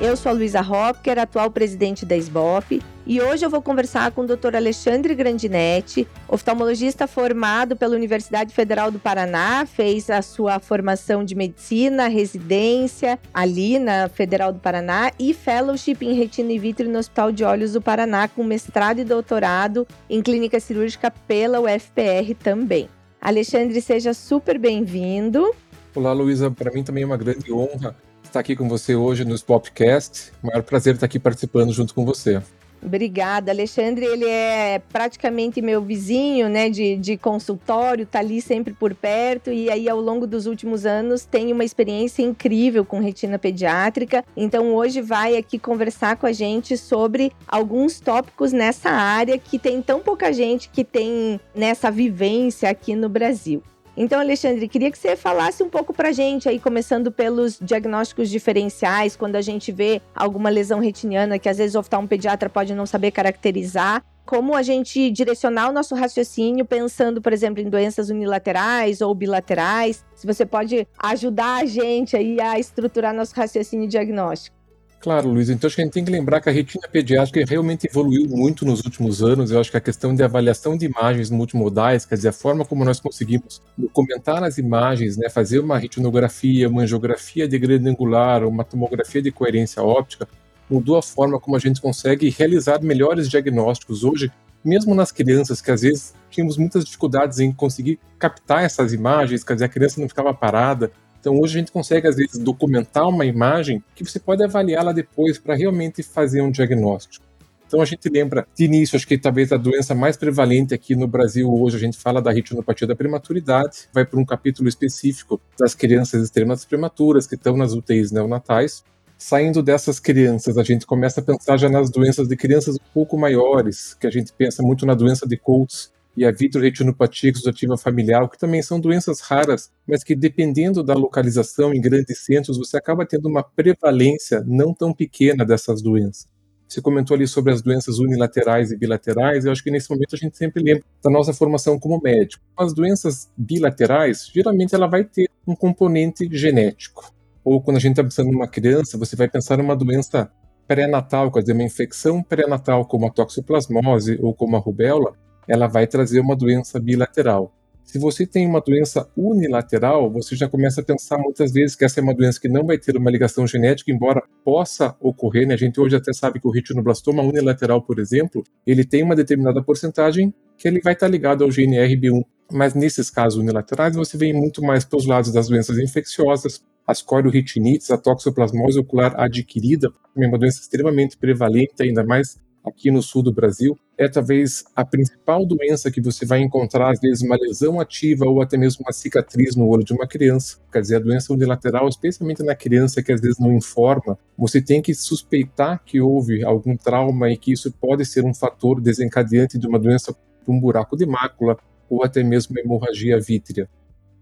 Eu sou a Luísa Hopker, atual presidente da SBOP, e hoje eu vou conversar com o Dr. Alexandre Grandinetti, oftalmologista formado pela Universidade Federal do Paraná, fez a sua formação de medicina, residência ali na Federal do Paraná e fellowship em retina e vítreo no Hospital de Olhos do Paraná, com mestrado e doutorado em clínica cirúrgica pela UFPR também. Alexandre, seja super bem-vindo. Olá, Luísa. Para mim também é uma grande honra estar aqui com você hoje no Popcast. Maior prazer estar aqui participando junto com você. Obrigada, Alexandre. Ele é praticamente meu vizinho, né, de, de consultório, tá ali sempre por perto e aí ao longo dos últimos anos tem uma experiência incrível com retina pediátrica. Então hoje vai aqui conversar com a gente sobre alguns tópicos nessa área que tem tão pouca gente que tem nessa vivência aqui no Brasil. Então, Alexandre, queria que você falasse um pouco para gente aí, começando pelos diagnósticos diferenciais, quando a gente vê alguma lesão retiniana que às vezes o oftalmopediatra pode não saber caracterizar, como a gente direcionar o nosso raciocínio pensando, por exemplo, em doenças unilaterais ou bilaterais. Se você pode ajudar a gente aí a estruturar nosso raciocínio diagnóstico. Claro, Luiz. Então acho que a gente tem que lembrar que a retina pediátrica realmente evoluiu muito nos últimos anos. Eu acho que a questão de avaliação de imagens multimodais, quer dizer, a forma como nós conseguimos documentar as imagens, né, fazer uma retinografia, uma angiografia de grande angular, uma tomografia de coerência óptica, mudou a forma como a gente consegue realizar melhores diagnósticos hoje, mesmo nas crianças, que às vezes tínhamos muitas dificuldades em conseguir captar essas imagens, quer dizer, a criança não ficava parada, então hoje a gente consegue às vezes documentar uma imagem que você pode avaliá-la depois para realmente fazer um diagnóstico. Então a gente lembra de início, acho que talvez a doença mais prevalente aqui no Brasil hoje, a gente fala da retinopatia da prematuridade, vai para um capítulo específico das crianças extremas prematuras que estão nas UTIs neonatais. Saindo dessas crianças, a gente começa a pensar já nas doenças de crianças um pouco maiores, que a gente pensa muito na doença de Coates, e a vitroretinopatia exudativa familiar, que também são doenças raras, mas que dependendo da localização em grandes centros, você acaba tendo uma prevalência não tão pequena dessas doenças. Você comentou ali sobre as doenças unilaterais e bilaterais, eu acho que nesse momento a gente sempre lembra da nossa formação como médico. As doenças bilaterais, geralmente ela vai ter um componente genético. Ou quando a gente está pensando numa criança, você vai pensar numa doença pré-natal, quer dizer, uma infecção pré-natal como a toxoplasmose ou como a rubéola, ela vai trazer uma doença bilateral. Se você tem uma doença unilateral, você já começa a pensar muitas vezes que essa é uma doença que não vai ter uma ligação genética, embora possa ocorrer, né? A gente hoje até sabe que o retinoblastoma unilateral, por exemplo, ele tem uma determinada porcentagem que ele vai estar ligado ao gene RB1. Mas nesses casos unilaterais, você vem muito mais para os lados das doenças infecciosas, as corioretinites, a toxoplasmose ocular adquirida, é uma doença extremamente prevalente, ainda mais aqui no sul do Brasil, é talvez a principal doença que você vai encontrar, às vezes, uma lesão ativa ou até mesmo uma cicatriz no olho de uma criança. Quer dizer, a doença unilateral, especialmente na criança que às vezes não informa, você tem que suspeitar que houve algum trauma e que isso pode ser um fator desencadeante de uma doença, um buraco de mácula ou até mesmo hemorragia vítrea.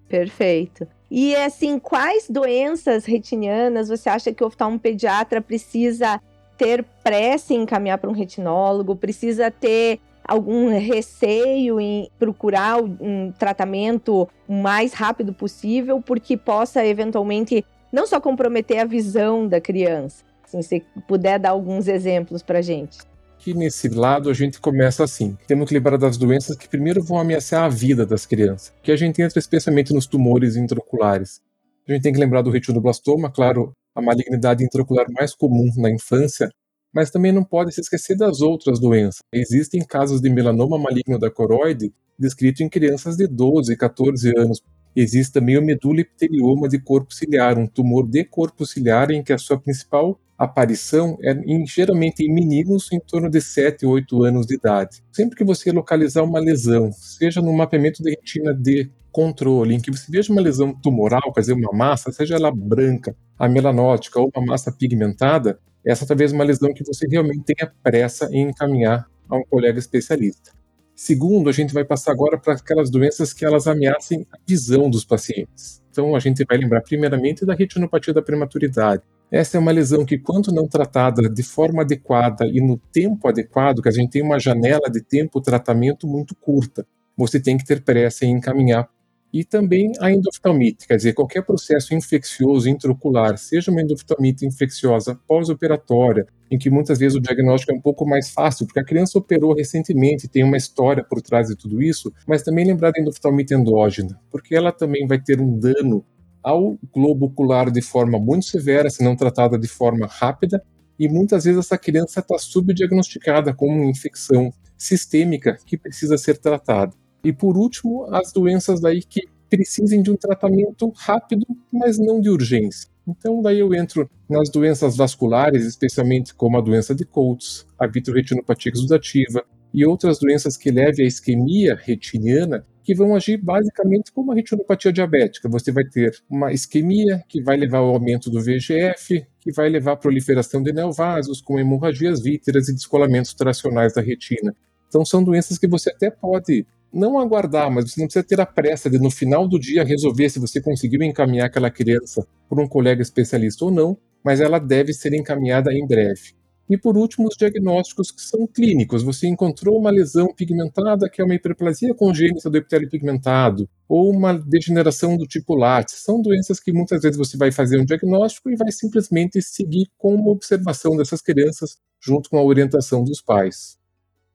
Perfeito. E assim, quais doenças retinianas você acha que o oftalmopediatra precisa ter pressa em encaminhar para um retinólogo, precisa ter algum receio em procurar um tratamento o mais rápido possível, porque possa eventualmente não só comprometer a visão da criança. Assim, se puder dar alguns exemplos para gente. Aqui nesse lado a gente começa assim. Temos que lembrar das doenças que primeiro vão ameaçar a vida das crianças, que a gente entra especialmente nos tumores intraoculares. A gente tem que lembrar do retinoblastoma, claro, a malignidade intraocular mais comum na infância, mas também não pode se esquecer das outras doenças. Existem casos de melanoma maligno da coroide descrito em crianças de 12, 14 anos. Existe também o meduloptelioma de corpo ciliar, um tumor de corpo ciliar em que a sua principal aparição é em, geralmente em meninos em torno de 7, 8 anos de idade. Sempre que você localizar uma lesão, seja no mapeamento de retina de controle, em que você veja uma lesão tumoral, quer dizer, uma massa, seja ela branca, amelanótica ou uma massa pigmentada, essa talvez é uma lesão que você realmente tenha pressa em encaminhar a um colega especialista. Segundo, a gente vai passar agora para aquelas doenças que elas ameacem a visão dos pacientes. Então, a gente vai lembrar primeiramente da retinopatia da prematuridade. Essa é uma lesão que, quando não tratada de forma adequada e no tempo adequado, que a gente tem uma janela de tempo tratamento muito curta, você tem que ter pressa em encaminhar. E também a endoftalmite, quer dizer, qualquer processo infeccioso intraocular, seja uma endoftalmite infecciosa pós-operatória, em que muitas vezes o diagnóstico é um pouco mais fácil, porque a criança operou recentemente, tem uma história por trás de tudo isso, mas também lembrar da endoftalmite endógena, porque ela também vai ter um dano ao globo ocular de forma muito severa, se não tratada de forma rápida, e muitas vezes essa criança está subdiagnosticada como uma infecção sistêmica que precisa ser tratada. E por último, as doenças daí que precisem de um tratamento rápido, mas não de urgência. Então daí eu entro nas doenças vasculares, especialmente como a doença de Coates, a vitroretinopatia exudativa e outras doenças que levem à isquemia retiniana, que vão agir basicamente como a retinopatia diabética. Você vai ter uma isquemia que vai levar ao aumento do VEGF, que vai levar à proliferação de neovasos, com hemorragias víteras e descolamentos tracionais da retina. Então são doenças que você até pode não aguardar, mas você não precisa ter a pressa de no final do dia resolver se você conseguiu encaminhar aquela criança por um colega especialista ou não, mas ela deve ser encaminhada em breve. E por último, os diagnósticos que são clínicos. Você encontrou uma lesão pigmentada, que é uma hiperplasia congênita do epitélio pigmentado, ou uma degeneração do tipo látice. São doenças que muitas vezes você vai fazer um diagnóstico e vai simplesmente seguir com uma observação dessas crianças junto com a orientação dos pais.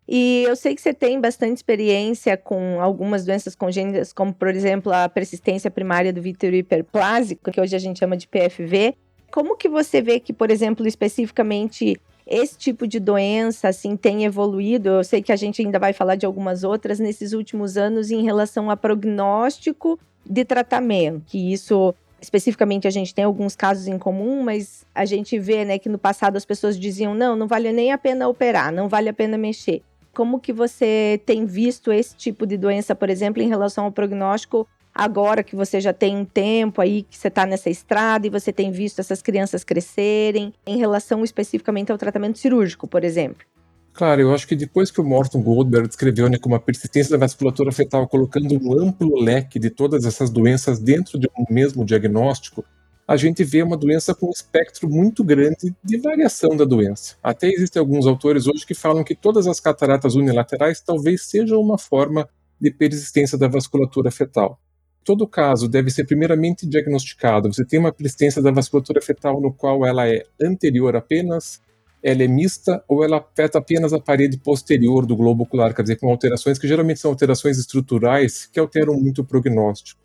E eu sei que você tem bastante experiência com algumas doenças congênitas, como, por exemplo, a persistência primária do vítreo hiperplásico, que hoje a gente chama de PFV. Como que você vê que, por exemplo, especificamente esse tipo de doença assim tem evoluído? Eu sei que a gente ainda vai falar de algumas outras nesses últimos anos em relação a prognóstico de tratamento, que isso especificamente a gente tem alguns casos em comum, mas a gente vê, né, que no passado as pessoas diziam: "Não, não vale nem a pena operar, não vale a pena mexer". Como que você tem visto esse tipo de doença, por exemplo, em relação ao prognóstico agora que você já tem um tempo aí que você está nessa estrada e você tem visto essas crianças crescerem, em relação especificamente ao tratamento cirúrgico, por exemplo? Claro, eu acho que depois que o Morton Goldberg descreveu né, como a persistência da vasculatura fetal colocando um amplo leque de todas essas doenças dentro de um mesmo diagnóstico, a gente vê uma doença com um espectro muito grande de variação da doença. Até existem alguns autores hoje que falam que todas as cataratas unilaterais talvez sejam uma forma de persistência da vasculatura fetal. Todo caso deve ser primeiramente diagnosticado. Você tem uma persistência da vasculatura fetal no qual ela é anterior apenas, ela é mista ou ela afeta apenas a parede posterior do globo ocular, quer dizer, com alterações que geralmente são alterações estruturais que alteram muito o prognóstico.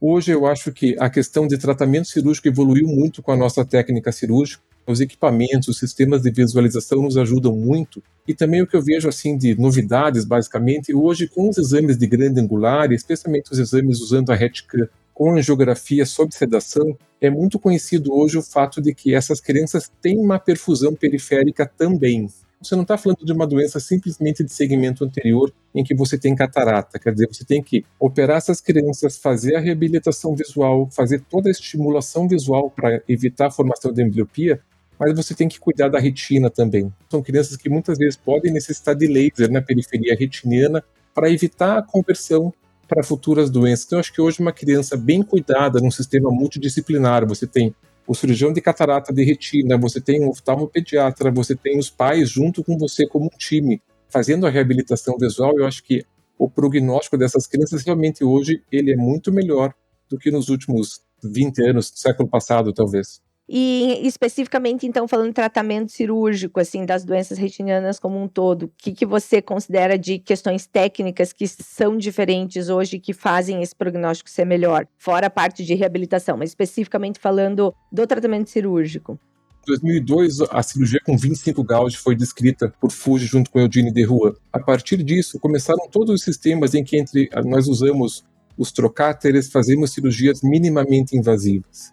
Hoje eu acho que a questão de tratamento cirúrgico evoluiu muito com a nossa técnica cirúrgica. Os equipamentos, os sistemas de visualização nos ajudam muito. E também o que eu vejo assim de novidades, basicamente, hoje com os exames de grande angular, especialmente os exames usando a RETICAN com angiografia sob sedação, é muito conhecido hoje o fato de que essas crianças têm uma perfusão periférica também. Você não está falando de uma doença simplesmente de segmento anterior em que você tem catarata. Quer dizer, você tem que operar essas crianças, fazer a reabilitação visual, fazer toda a estimulação visual para evitar a formação de ambliopia, mas você tem que cuidar da retina também. São crianças que muitas vezes podem necessitar de laser na periferia retiniana para evitar a conversão para futuras doenças. Então, eu acho que hoje uma criança bem cuidada num sistema multidisciplinar, você tem o cirurgião de catarata de retina, você tem um oftalmopediatra, você tem os pais junto com você como um time, fazendo a reabilitação visual, eu acho que o prognóstico dessas crianças realmente hoje ele é muito melhor do que nos últimos 20 anos século passado, talvez. E especificamente, então, falando tratamento cirúrgico, assim, das doenças retinianas como um todo, o que, que você considera de questões técnicas que são diferentes hoje que fazem esse prognóstico ser melhor? Fora a parte de reabilitação, mas especificamente falando do tratamento cirúrgico. Em 2002, a cirurgia com 25 gauge foi descrita por Fuji junto com Eugene Derrua. A partir disso, começaram todos os sistemas em que entre nós usamos os trocáteres, fazemos cirurgias minimamente invasivas.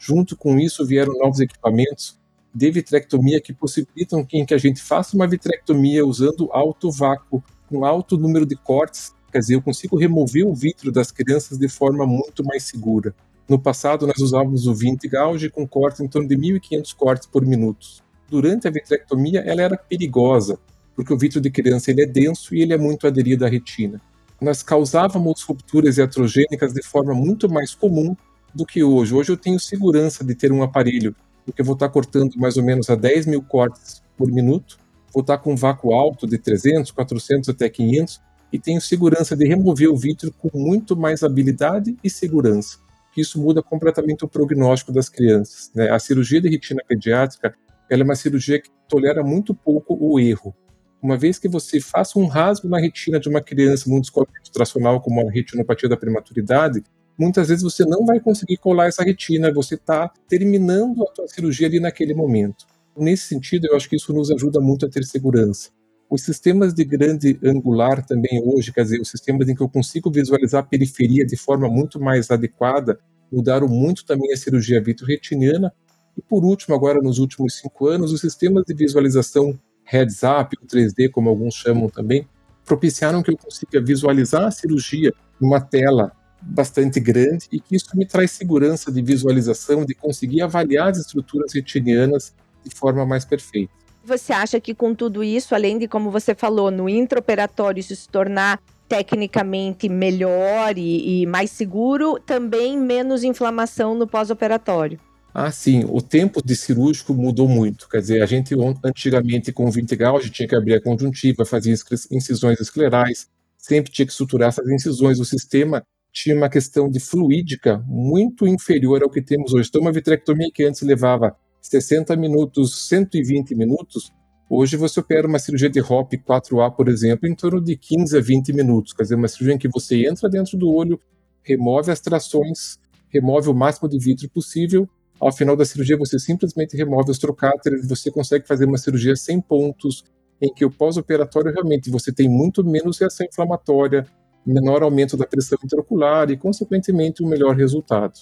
Junto com isso vieram novos equipamentos de vitrectomia que possibilitam que, a gente faça uma vitrectomia usando alto vácuo, com alto número de cortes, quer dizer, eu consigo remover o vítreo das crianças de forma muito mais segura. No passado, nós usávamos o 20 gauge com cortes em torno de 1.500 cortes por minuto. Durante a vitrectomia, ela era perigosa, porque o vítreo de criança ele é denso e ele é muito aderido à retina. Nós causávamos rupturas iatrogênicas de forma muito mais comum do que hoje. Hoje eu tenho segurança de ter um aparelho, porque eu vou estar cortando mais ou menos a 10 mil cortes por minuto, vou estar com um vácuo alto de 300, 400 até 500, e tenho segurança de remover o vítreo com muito mais habilidade e segurança. Isso muda completamente o prognóstico das crianças. Né? A cirurgia de retina pediátrica ela é uma cirurgia que tolera muito pouco o erro. Uma vez que você faça um rasgo na retina de uma criança num descolamento tracional, como a retinopatia da prematuridade, muitas vezes você não vai conseguir colar essa retina, você está terminando a sua cirurgia ali naquele momento. Nesse sentido, eu acho que isso nos ajuda muito a ter segurança. Os sistemas de grande angular também hoje, quer dizer, os sistemas em que eu consigo visualizar a periferia de forma muito mais adequada, mudaram muito também a cirurgia vitro-retiniana. E por último, agora nos últimos cinco anos, os sistemas de visualização heads-up, o 3D, como alguns chamam também, propiciaram que eu consiga visualizar a cirurgia numa tela bastante grande e que isso me traz segurança de visualização, de conseguir avaliar as estruturas retinianas de forma mais perfeita. Você acha que com tudo isso, além de como você falou, no intraoperatório isso se tornar tecnicamente melhor e, e mais seguro, também menos inflamação no pós-operatório? Ah, sim. O tempo de cirúrgico mudou muito. Quer dizer, a gente antigamente com 20 graus a gente tinha que abrir a conjuntiva, fazer incisões esclerais, sempre tinha que suturar essas incisões. O sistema tinha uma questão de fluídica muito inferior ao que temos hoje. Então, uma vitrectomia que antes levava 60 minutos, 120 minutos, hoje você opera uma cirurgia de HOP 4A, por exemplo, em torno de 15 a 20 minutos. Quer dizer, uma cirurgia em que você entra dentro do olho, remove as trações, remove o máximo de vítreo possível. Ao final da cirurgia, você simplesmente remove os trocáteres, você consegue fazer uma cirurgia sem pontos, em que o pós-operatório realmente você tem muito menos reação inflamatória, menor aumento da pressão intraocular e, consequentemente, um melhor resultado.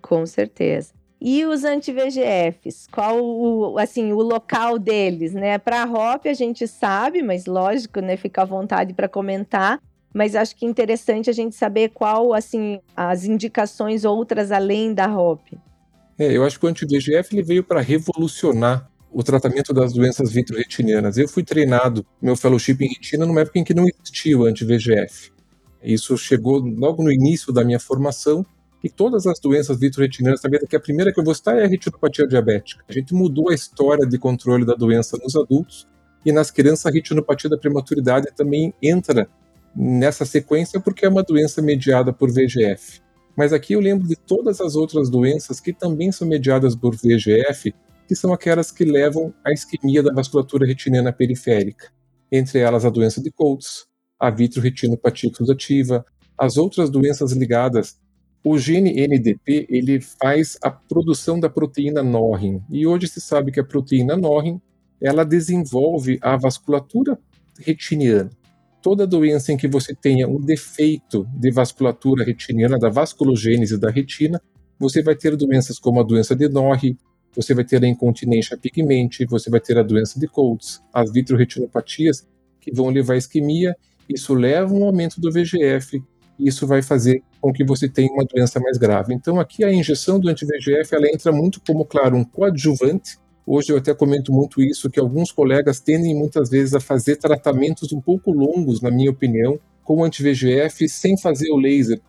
Com certeza. E os anti-VGFs, qual o, assim, o local deles, né? Para a ROP a gente sabe, mas lógico, né, fica à vontade para comentar, mas acho que é interessante a gente saber qual, assim, as indicações outras além da ROP. É, eu acho que o anti-VGF ele veio para revolucionar o tratamento das doenças vitro-retinianas. Eu fui treinado, meu fellowship em retina, numa época em que não existia o anti-VGF. Isso chegou logo no início da minha formação e todas as doenças vitro-retinianas, que a primeira que eu vou citar é a retinopatia diabética. A gente mudou a história de controle da doença nos adultos e nas crianças a retinopatia da prematuridade também entra nessa sequência porque é uma doença mediada por VEGF. Mas aqui eu lembro de todas as outras doenças que também são mediadas por VEGF, que são aquelas que levam à isquemia da vasculatura retiniana periférica. Entre elas a doença de Coates, a vitro-retinopatia exudativa, as outras doenças ligadas. O gene NDP ele faz a produção da proteína Norrin. E hoje se sabe que a proteína Norrin ela desenvolve a vasculatura retiniana. Toda doença em que você tenha um defeito de vasculatura retiniana, da vasculogênese da retina, você vai ter doenças como a doença de Norrie, você vai ter a incontinência pigmente, você vai ter a doença de Coates, as vitreoretinopatias que vão levar à isquemia, isso leva a um aumento do VGF, e isso vai fazer com que você tenha uma doença mais grave. Então, aqui a injeção do anti-VEGF ela entra muito como, claro, um coadjuvante. Hoje eu até comento muito isso, que alguns colegas tendem muitas vezes a fazer tratamentos um pouco longos, na minha opinião, com anti-VEGF sem fazer o laser.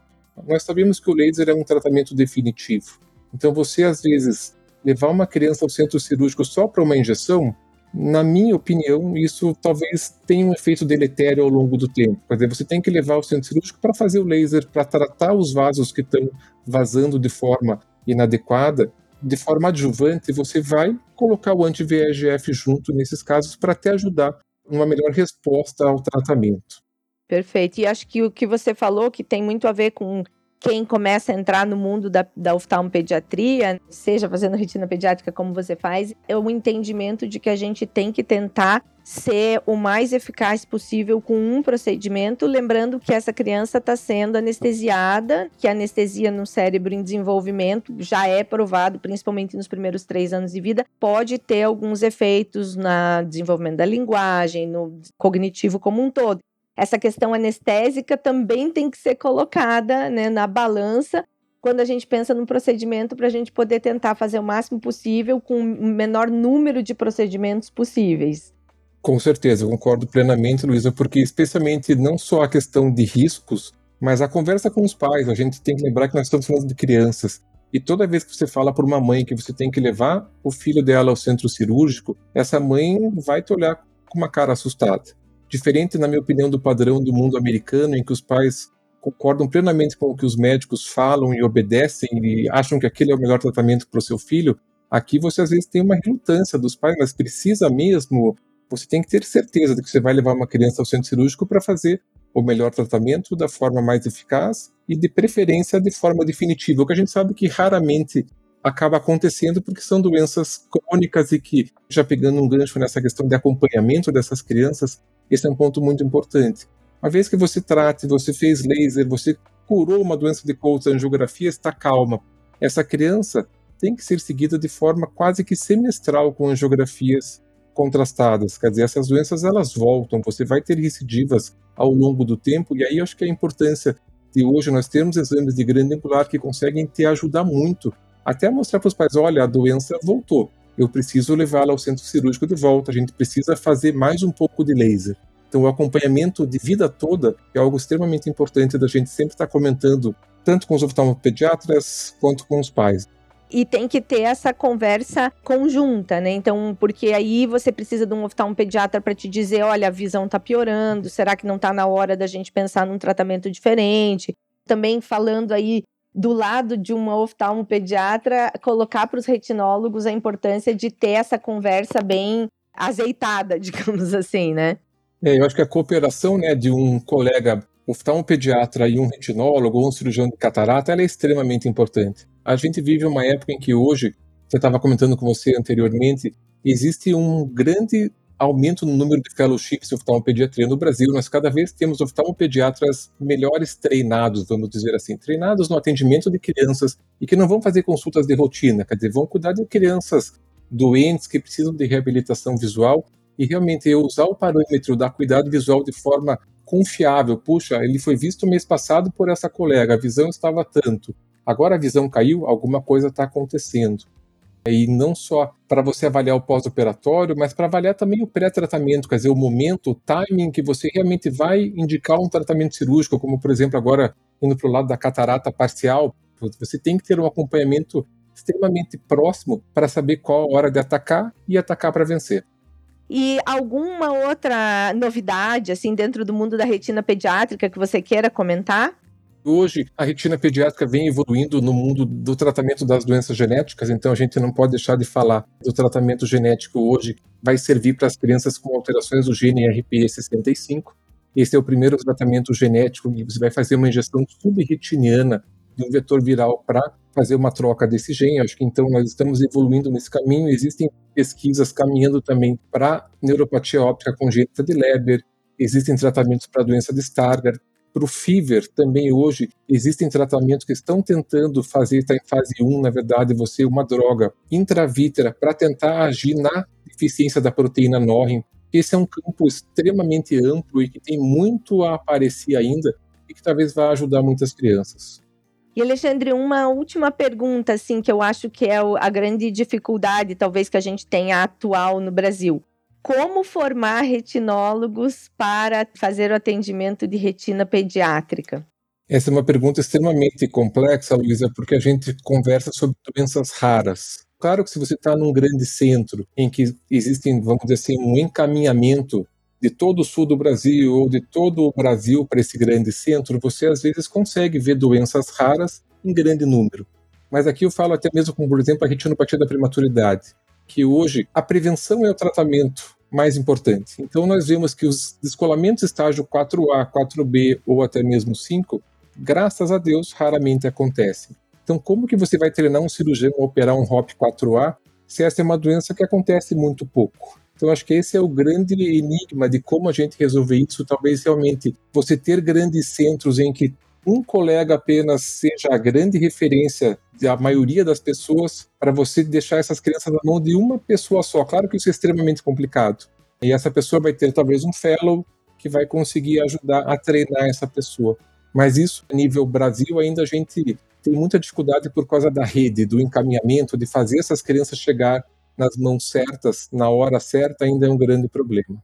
Nós sabemos que o laser é um tratamento definitivo. Então, você às vezes levar uma criança ao centro cirúrgico só para uma injeção, na minha opinião, isso talvez tenha um efeito deletério ao longo do tempo. Quer dizer, você tem que levar o centro cirúrgico para fazer o laser, para tratar os vasos que estão vazando de forma inadequada. De forma adjuvante, você vai colocar o anti-VEGF junto nesses casos para te ajudar numa melhor resposta ao tratamento. Perfeito. E acho que o que você falou, que tem muito a ver com quem começa a entrar no mundo da, da oftalmopediatria, seja fazendo retina pediátrica como você faz, é o entendimento de que a gente tem que tentar ser o mais eficaz possível com um procedimento, lembrando que essa criança está sendo anestesiada, que a anestesia no cérebro em desenvolvimento já é provado, principalmente nos primeiros três anos de vida, pode ter alguns efeitos no desenvolvimento da linguagem, no cognitivo como um todo essa questão anestésica também tem que ser colocada né, na balança quando a gente pensa num procedimento para a gente poder tentar fazer o máximo possível com o menor número de procedimentos possíveis. Com certeza, eu concordo plenamente, Luísa, porque especialmente não só a questão de riscos, mas a conversa com os pais. A gente tem que lembrar que nós estamos falando de crianças. E toda vez que você fala para uma mãe que você tem que levar o filho dela ao centro cirúrgico, essa mãe vai te olhar com uma cara assustada. Diferente, na minha opinião, do padrão do mundo americano, em que os pais concordam plenamente com o que os médicos falam e obedecem e acham que aquele é o melhor tratamento para o seu filho, aqui você às vezes tem uma relutância dos pais, mas precisa mesmo. Você tem que ter certeza de que você vai levar uma criança ao centro cirúrgico para fazer o melhor tratamento da forma mais eficaz e, de preferência, de forma definitiva. O que a gente sabe que raramente acaba acontecendo porque são doenças crônicas e que, já pegando um gancho nessa questão de acompanhamento dessas crianças, esse é um ponto muito importante. Uma vez que você trate, você fez laser, você curou uma doença de Coulter, angiografia está calma. Essa criança tem que ser seguida de forma quase que semestral com angiografias contrastadas. Quer dizer, essas doenças elas voltam, você vai ter recidivas ao longo do tempo, e aí acho que a importância de hoje nós termos exames de grande angular que conseguem te ajudar muito, até mostrar para os pais: olha, a doença voltou, eu preciso levá-la ao centro cirúrgico de volta, a gente precisa fazer mais um pouco de laser. Então, o acompanhamento de vida toda é algo extremamente importante da gente sempre estar comentando, tanto com os oftalmopediatras quanto com os pais. E tem que ter essa conversa conjunta, né? Então, porque aí você precisa de um oftalmopediatra para te dizer, olha, a visão está piorando, será que não está na hora da gente pensar num tratamento diferente? Também falando aí do lado de uma oftalmopediatra, colocar para os retinólogos a importância de ter essa conversa bem azeitada, digamos assim, né? É, eu acho que a cooperação né, de um colega oftalmopediatra e um retinólogo ou um cirurgião de catarata é extremamente importante. A gente vive uma época em que hoje, eu estava comentando com você anteriormente, existe um grande aumento no número de fellowships de oftalmopediatria no Brasil. Nós cada vez temos oftalmopediatras melhores treinados, vamos dizer assim, treinados no atendimento de crianças e que não vão fazer consultas de rotina, quer dizer, vão cuidar de crianças doentes que precisam de reabilitação visual e realmente usar o parâmetro da cuidado visual de forma confiável. Puxa, ele foi visto mês passado por essa colega, a visão estava tanto. Agora a visão caiu, alguma coisa está acontecendo. E não só para você avaliar o pós-operatório, mas para avaliar também o pré-tratamento, quer dizer, o momento, o timing que você realmente vai indicar um tratamento cirúrgico, como por exemplo agora indo para o lado da catarata parcial, você tem que ter um acompanhamento extremamente próximo para saber qual a hora de atacar e atacar para vencer. E alguma outra novidade, assim, dentro do mundo da retina pediátrica que você queira comentar? Hoje, a retina pediátrica vem evoluindo no mundo do tratamento das doenças genéticas, então a gente não pode deixar de falar do tratamento genético hoje, vai servir para as crianças com alterações do gene RPE65. Esse é o primeiro tratamento genético, e você vai fazer uma injeção subretiniana de um vetor viral para fazer uma troca desse gene. Acho que então nós estamos evoluindo nesse caminho. Existem pesquisas caminhando também para neuropatia óptica congênita de Leber, existem tratamentos para a doença de Stargardt. Para o FIVER, também hoje, existem tratamentos que estão tentando fazer, está em fase 1, na verdade, você uma droga intravítera para tentar agir na deficiência da proteína Norrin. Esse é um campo extremamente amplo e que tem muito a aparecer ainda e que talvez vá ajudar muitas crianças. E Alexandre, uma última pergunta, assim, que eu acho que é a grande dificuldade, talvez, que a gente tenha atual no Brasil. Como formar retinólogos para fazer o atendimento de retina pediátrica? Essa é uma pergunta extremamente complexa, Luísa, porque a gente conversa sobre doenças raras. Claro que se você está num grande centro em que existem, vamos dizer assim, um encaminhamento de todo o sul do Brasil ou de todo o Brasil para esse grande centro, você às vezes consegue ver doenças raras em grande número. Mas aqui eu falo até mesmo com, por exemplo, a retinopatia da prematuridade, que hoje a prevenção é o tratamento mais importante. Então nós vemos que os descolamentos estágio 4A, 4B ou até mesmo 5, graças a Deus, raramente acontecem. Então como que você vai treinar um cirurgião a operar um HOP 4A se essa é uma doença que acontece muito pouco? Então, acho que esse é o grande enigma de como a gente resolver isso. Talvez realmente você ter grandes centros em que um colega apenas seja a grande referência da maioria das pessoas para você deixar essas crianças na mão de uma pessoa só. Claro que isso é extremamente complicado. E essa pessoa vai ter talvez um fellow que vai conseguir ajudar a treinar essa pessoa. Mas isso, a nível Brasil, ainda a gente tem muita dificuldade por causa da rede, do encaminhamento, de fazer essas crianças chegar nas mãos certas, na hora certa, ainda é um grande problema.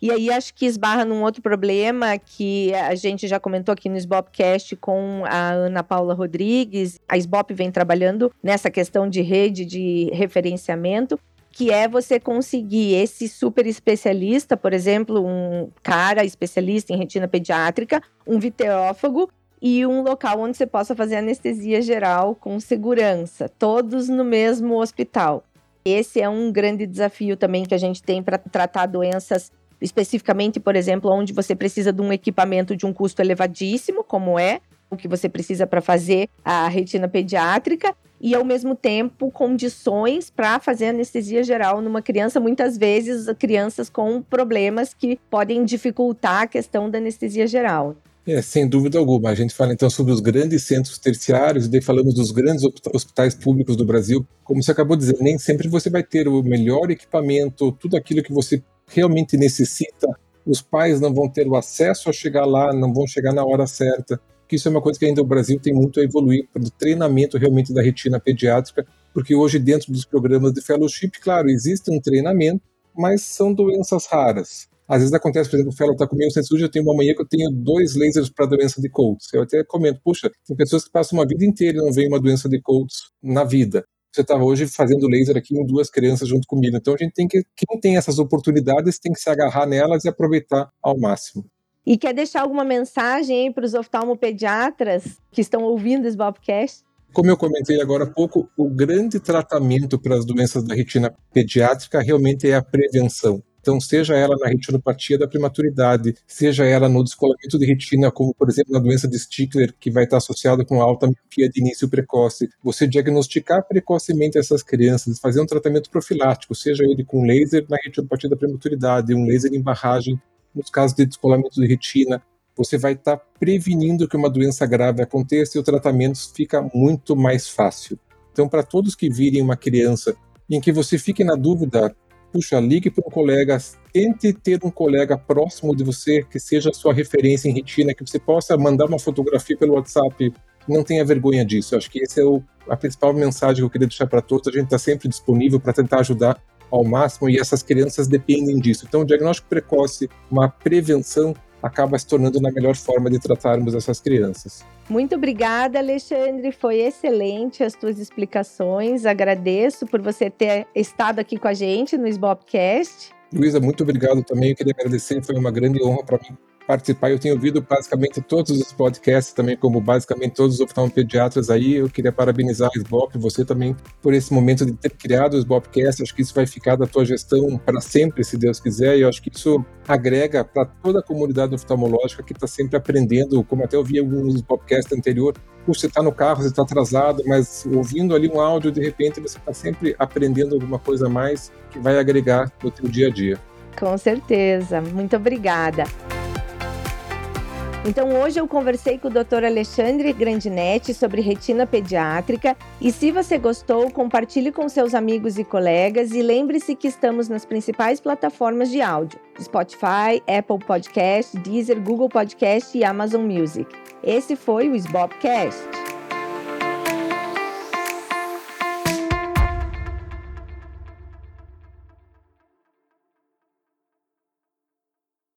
E aí acho que esbarra num outro problema que a gente já comentou aqui no Sbopcast com a Ana Paula Rodrigues. A Sbop vem trabalhando nessa questão de rede de referenciamento, que é você conseguir esse super especialista, por exemplo, um cara especialista em retina pediátrica, um viterófago e um local onde você possa fazer anestesia geral com segurança, todos no mesmo hospital. Esse é um grande desafio também que a gente tem para tratar doenças especificamente, por exemplo, onde você precisa de um equipamento de um custo elevadíssimo, como é o que você precisa para fazer a retina pediátrica, e ao mesmo tempo condições para fazer anestesia geral numa criança, muitas vezes crianças com problemas que podem dificultar a questão da anestesia geral. É, sem dúvida alguma. A gente fala então sobre os grandes centros terciários, e daí falamos dos grandes hospitais públicos do Brasil. Como você acabou de dizer, nem sempre você vai ter o melhor equipamento, tudo aquilo que você realmente necessita, os pais não vão ter o acesso a chegar lá, não vão chegar na hora certa. Que isso é uma coisa que ainda o Brasil tem muito a evoluir para o treinamento realmente da retina pediátrica, porque hoje dentro dos programas de fellowship, claro, existe um treinamento, mas são doenças raras. Às vezes acontece, por exemplo, o fellow está comigo sem eu tenho uma manhã que eu tenho dois lasers para doença de Coates. Eu até comento, puxa, tem pessoas que passam uma vida inteira e não veem uma doença de Coates na vida você estava hoje fazendo laser aqui em duas crianças junto comigo. Então a gente tem que, quem tem essas oportunidades tem que se agarrar nelas e aproveitar ao máximo. E quer deixar alguma mensagem para os oftalmopediatras que estão ouvindo esse Bobcast? Como eu comentei agora há pouco, o grande tratamento para as doenças da retina pediátrica realmente é a prevenção. Então, seja ela na retinopatia da prematuridade, seja ela no descolamento de retina, como por exemplo na doença de Stickler, que vai estar associada com alta miopia de início precoce, você diagnosticar precocemente essas crianças, fazer um tratamento profilático, seja ele com laser na retinopatia da prematuridade, um laser em barragem, nos casos de descolamento de retina, você vai estar prevenindo que uma doença grave aconteça e o tratamento fica muito mais fácil. Então, para todos que virem uma criança em que você fique na dúvida puxa, ligue para um colega, tente ter um colega próximo de você que seja a sua referência em retina, que você possa mandar uma fotografia pelo WhatsApp. Não tenha vergonha disso. Acho que essa é o, a principal mensagem que eu queria deixar para todos. A gente está sempre disponível para tentar ajudar ao máximo e essas crianças dependem disso. Então, o diagnóstico precoce, uma prevenção acaba se tornando na melhor forma de tratarmos essas crianças. Muito obrigada, Alexandre. Foi excelente as tuas explicações. Agradeço por você ter estado aqui com a gente no Sbopcast. Luísa, muito obrigado também. Eu queria agradecer, foi uma grande honra para mim participar. Eu tenho ouvido basicamente todos os podcasts também, como basicamente todos os oftalmopediatras aí. Eu queria parabenizar a SBOP, você também, por esse momento de ter criado o SBOPcast. Acho que isso vai ficar da tua gestão para sempre, se Deus quiser. E eu acho que isso agrega para toda a comunidade oftalmológica que está sempre aprendendo, como até eu vi alguns podcasts anterior. Você está no carro, você está atrasado, mas ouvindo ali um áudio, de repente você está sempre aprendendo alguma coisa a mais que vai agregar no teu dia a dia. Com certeza. Muito obrigada. Então hoje eu conversei com o Dr. Alexandre Grandinetti sobre retina pediátrica e se você gostou, compartilhe com seus amigos e colegas e lembre-se que estamos nas principais plataformas de áudio: Spotify, Apple Podcast, Deezer, Google Podcast e Amazon Music. Esse foi o Sbobcast.